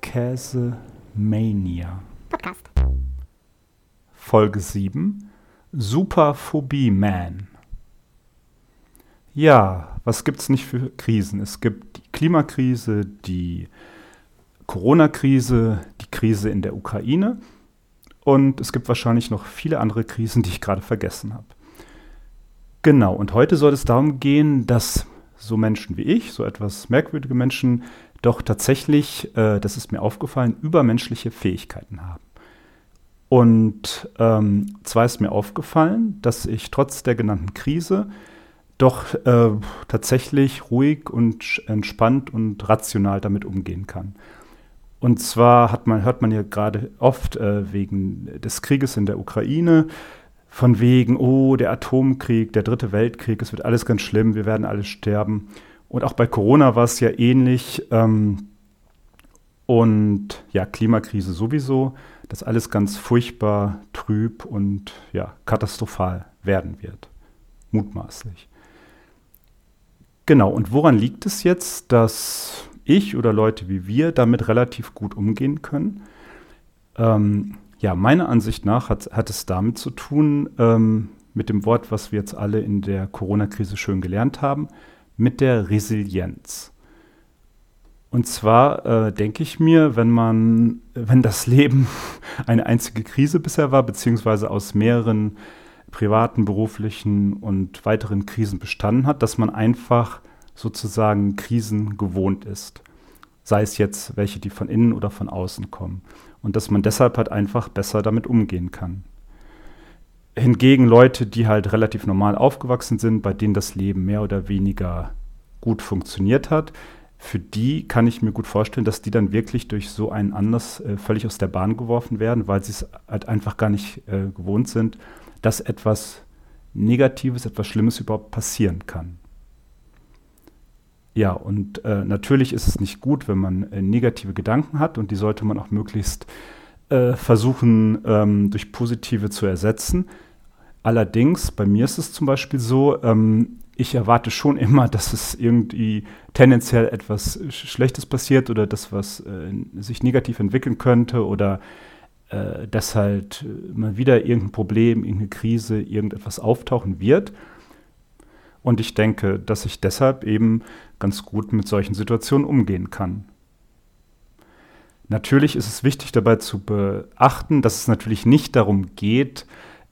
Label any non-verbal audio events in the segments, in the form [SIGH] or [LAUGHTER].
Käsemania. Podcast. Folge 7. Superphobie Man. Ja, was gibt es nicht für Krisen? Es gibt die Klimakrise, die Corona-Krise, die Krise in der Ukraine und es gibt wahrscheinlich noch viele andere Krisen, die ich gerade vergessen habe. Genau, und heute soll es darum gehen, dass so Menschen wie ich, so etwas merkwürdige Menschen, doch tatsächlich, äh, das ist mir aufgefallen, übermenschliche Fähigkeiten haben. Und ähm, zwar ist mir aufgefallen, dass ich trotz der genannten Krise doch äh, tatsächlich ruhig und entspannt und rational damit umgehen kann. Und zwar man, hört man ja gerade oft äh, wegen des Krieges in der Ukraine, von wegen, oh, der Atomkrieg, der dritte Weltkrieg, es wird alles ganz schlimm, wir werden alle sterben. Und auch bei Corona war es ja ähnlich. Ähm, und ja, Klimakrise sowieso, dass alles ganz furchtbar, trüb und ja, katastrophal werden wird. Mutmaßlich. Genau, und woran liegt es jetzt, dass ich oder Leute wie wir damit relativ gut umgehen können? Ähm, ja, meiner Ansicht nach hat, hat es damit zu tun, ähm, mit dem Wort, was wir jetzt alle in der Corona-Krise schön gelernt haben, mit der Resilienz. Und zwar äh, denke ich mir, wenn man, wenn das Leben [LAUGHS] eine einzige Krise bisher war, beziehungsweise aus mehreren privaten, beruflichen und weiteren Krisen bestanden hat, dass man einfach sozusagen Krisen gewohnt ist. Sei es jetzt welche, die von innen oder von außen kommen und dass man deshalb halt einfach besser damit umgehen kann. Hingegen Leute, die halt relativ normal aufgewachsen sind, bei denen das Leben mehr oder weniger gut funktioniert hat, für die kann ich mir gut vorstellen, dass die dann wirklich durch so einen Anlass äh, völlig aus der Bahn geworfen werden, weil sie es halt einfach gar nicht äh, gewohnt sind, dass etwas Negatives, etwas Schlimmes überhaupt passieren kann. Ja, und äh, natürlich ist es nicht gut, wenn man äh, negative Gedanken hat und die sollte man auch möglichst äh, versuchen, ähm, durch positive zu ersetzen. Allerdings, bei mir ist es zum Beispiel so, ähm, ich erwarte schon immer, [LAUGHS] dass es irgendwie tendenziell etwas Schlechtes passiert oder das, was äh, sich negativ entwickeln könnte oder äh, dass halt mal wieder irgendein Problem, irgendeine Krise, irgendetwas auftauchen wird. Und ich denke, dass ich deshalb eben ganz gut mit solchen Situationen umgehen kann. Natürlich ist es wichtig dabei zu beachten, dass es natürlich nicht darum geht,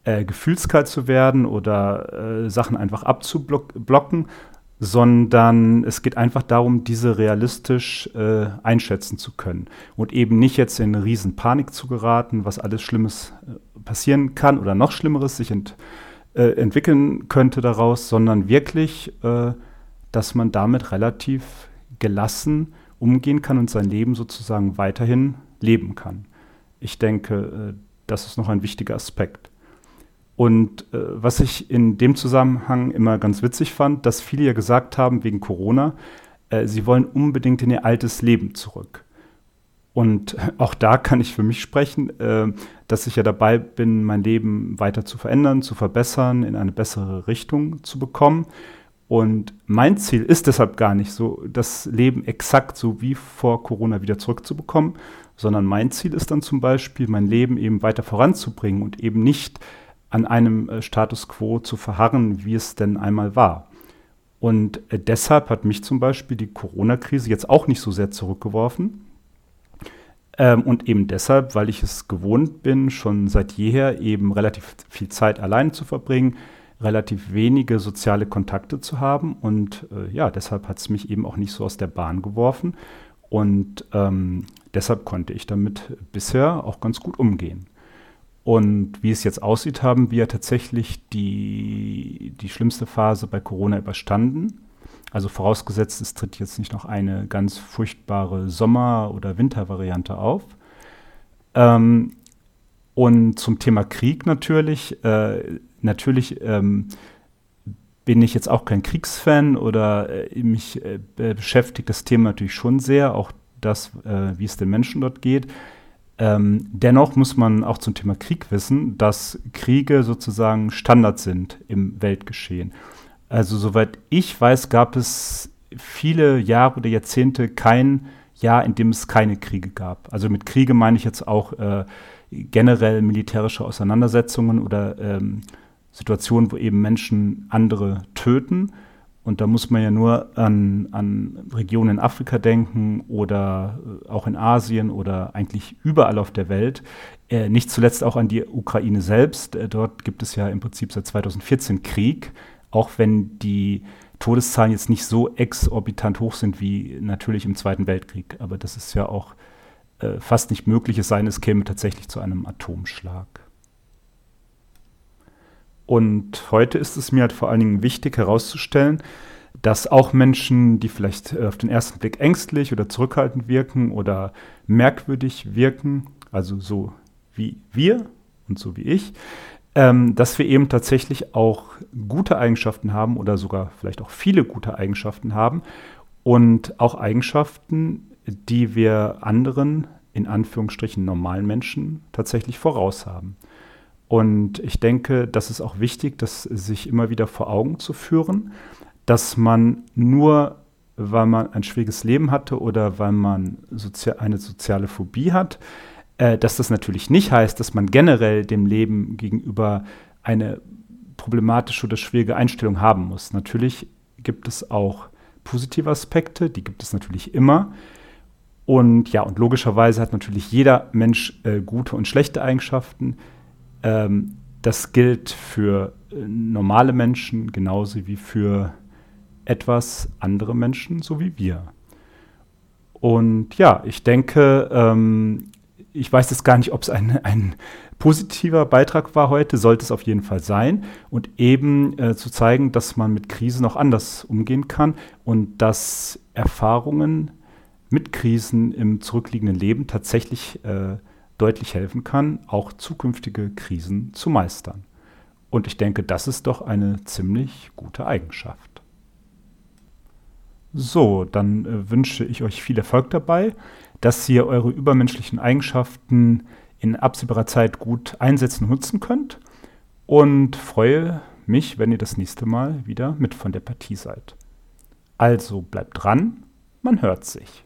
äh, gefühlskalt zu werden oder äh, Sachen einfach abzublocken, sondern es geht einfach darum, diese realistisch äh, einschätzen zu können und eben nicht jetzt in eine riesen Panik zu geraten, was alles Schlimmes äh, passieren kann oder noch Schlimmeres sich ent äh, entwickeln könnte daraus, sondern wirklich, äh, dass man damit relativ gelassen umgehen kann und sein Leben sozusagen weiterhin leben kann. Ich denke, äh, das ist noch ein wichtiger Aspekt. Und äh, was ich in dem Zusammenhang immer ganz witzig fand, dass viele ja gesagt haben, wegen Corona, äh, sie wollen unbedingt in ihr altes Leben zurück. Und [LAUGHS] auch da kann ich für mich sprechen, äh, dass ich ja dabei bin, mein Leben weiter zu verändern, zu verbessern, in eine bessere Richtung zu bekommen. Und mein Ziel ist deshalb gar nicht so, das Leben exakt so wie vor Corona wieder zurückzubekommen, sondern mein Ziel ist dann zum Beispiel, mein Leben eben weiter voranzubringen und eben nicht an einem äh, Status quo zu verharren, wie es denn einmal war. Und äh, deshalb hat mich zum Beispiel die Corona-Krise jetzt auch nicht so sehr zurückgeworfen, ähm, und eben deshalb, weil ich es gewohnt bin, schon seit jeher eben relativ viel Zeit allein zu verbringen, relativ wenige soziale Kontakte zu haben. Und äh, ja, deshalb hat es mich eben auch nicht so aus der Bahn geworfen. Und ähm, deshalb konnte ich damit bisher auch ganz gut umgehen. Und wie es jetzt aussieht, haben wir tatsächlich die, die schlimmste Phase bei Corona überstanden. Also vorausgesetzt, es tritt jetzt nicht noch eine ganz furchtbare Sommer- oder Wintervariante auf. Ähm, und zum Thema Krieg natürlich, äh, natürlich ähm, bin ich jetzt auch kein Kriegsfan oder äh, mich äh, beschäftigt das Thema natürlich schon sehr, auch das, äh, wie es den Menschen dort geht. Ähm, dennoch muss man auch zum Thema Krieg wissen, dass Kriege sozusagen Standard sind im Weltgeschehen. Also soweit ich weiß, gab es viele Jahre oder Jahrzehnte kein Jahr, in dem es keine Kriege gab. Also mit Kriege meine ich jetzt auch äh, generell militärische Auseinandersetzungen oder ähm, Situationen, wo eben Menschen andere töten. Und da muss man ja nur an, an Regionen in Afrika denken oder äh, auch in Asien oder eigentlich überall auf der Welt. Äh, nicht zuletzt auch an die Ukraine selbst. Äh, dort gibt es ja im Prinzip seit 2014 Krieg, auch wenn die Todeszahlen jetzt nicht so exorbitant hoch sind wie natürlich im Zweiten Weltkrieg. Aber das ist ja auch äh, fast nicht möglich, es sei denn, es käme tatsächlich zu einem Atomschlag. Und heute ist es mir halt vor allen Dingen wichtig herauszustellen, dass auch Menschen, die vielleicht äh, auf den ersten Blick ängstlich oder zurückhaltend wirken oder merkwürdig wirken, also so wie wir und so wie ich, ähm, dass wir eben tatsächlich auch gute Eigenschaften haben oder sogar vielleicht auch viele gute Eigenschaften haben und auch Eigenschaften, die wir anderen, in Anführungsstrichen normalen Menschen, tatsächlich voraus haben. Und ich denke, das ist auch wichtig, das sich immer wieder vor Augen zu führen, dass man nur, weil man ein schwieriges Leben hatte oder weil man sozi eine soziale Phobie hat, äh, dass das natürlich nicht heißt, dass man generell dem Leben gegenüber eine problematische oder schwierige Einstellung haben muss. Natürlich gibt es auch positive Aspekte, die gibt es natürlich immer. Und ja, und logischerweise hat natürlich jeder Mensch äh, gute und schlechte Eigenschaften. Ähm, das gilt für äh, normale Menschen genauso wie für etwas andere Menschen, so wie wir. Und ja, ich denke, ähm, ich weiß jetzt gar nicht, ob es ein, ein positiver Beitrag war heute, sollte es auf jeden Fall sein. Und eben äh, zu zeigen, dass man mit Krisen auch anders umgehen kann und dass Erfahrungen mit Krisen im zurückliegenden Leben tatsächlich äh, deutlich helfen kann, auch zukünftige Krisen zu meistern. Und ich denke, das ist doch eine ziemlich gute Eigenschaft. So, dann äh, wünsche ich euch viel Erfolg dabei dass ihr eure übermenschlichen Eigenschaften in absehbarer Zeit gut einsetzen und nutzen könnt. Und freue mich, wenn ihr das nächste Mal wieder mit von der Partie seid. Also bleibt dran, man hört sich.